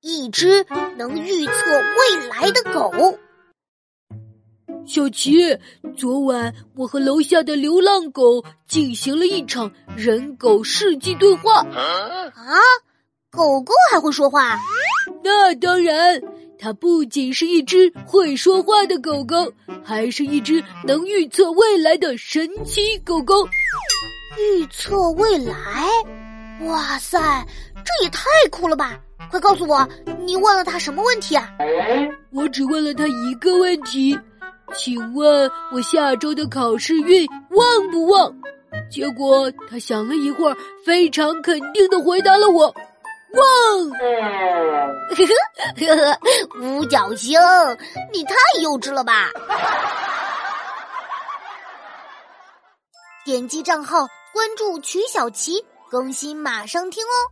一只能预测未来的狗。小琪，昨晚我和楼下的流浪狗进行了一场人狗世纪对话。啊，狗狗还会说话？那当然，它不仅是一只会说话的狗狗，还是一只能预测未来的神奇狗狗。预测未来？哇塞，这也太酷了吧！快告诉我，你问了他什么问题啊？我只问了他一个问题，请问我下周的考试运旺不旺？结果他想了一会儿，非常肯定的回答了我：旺。呵呵呵呵，五角星，你太幼稚了吧！点击账号关注曲小琪，更新马上听哦。